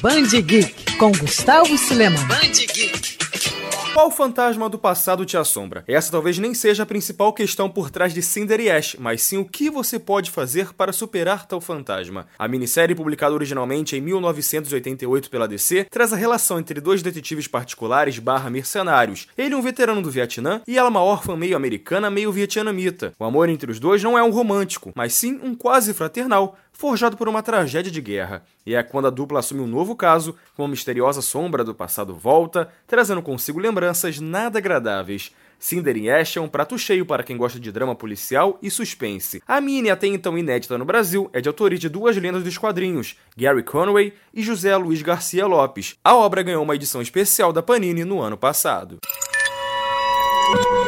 Band Geek com Gustavo Silema. Band Geek. Qual fantasma do passado te assombra? Essa talvez nem seja a principal questão por trás de Cinder e Ash, mas sim o que você pode fazer para superar tal fantasma. A minissérie, publicada originalmente em 1988 pela DC, traz a relação entre dois detetives particulares barra mercenários. Ele um veterano do Vietnã e ela uma órfã meio americana, meio vietnamita. O amor entre os dois não é um romântico, mas sim um quase fraternal, forjado por uma tragédia de guerra. E é quando a dupla assume um novo caso, com uma misteriosa sombra do passado volta, trazendo consigo lembranças nada agradáveis. Cinder e Ash é um prato cheio para quem gosta de drama policial e suspense. A mini, até então inédita no Brasil, é de autoria de duas lendas dos quadrinhos, Gary Conway e José Luiz Garcia Lopes. A obra ganhou uma edição especial da Panini no ano passado.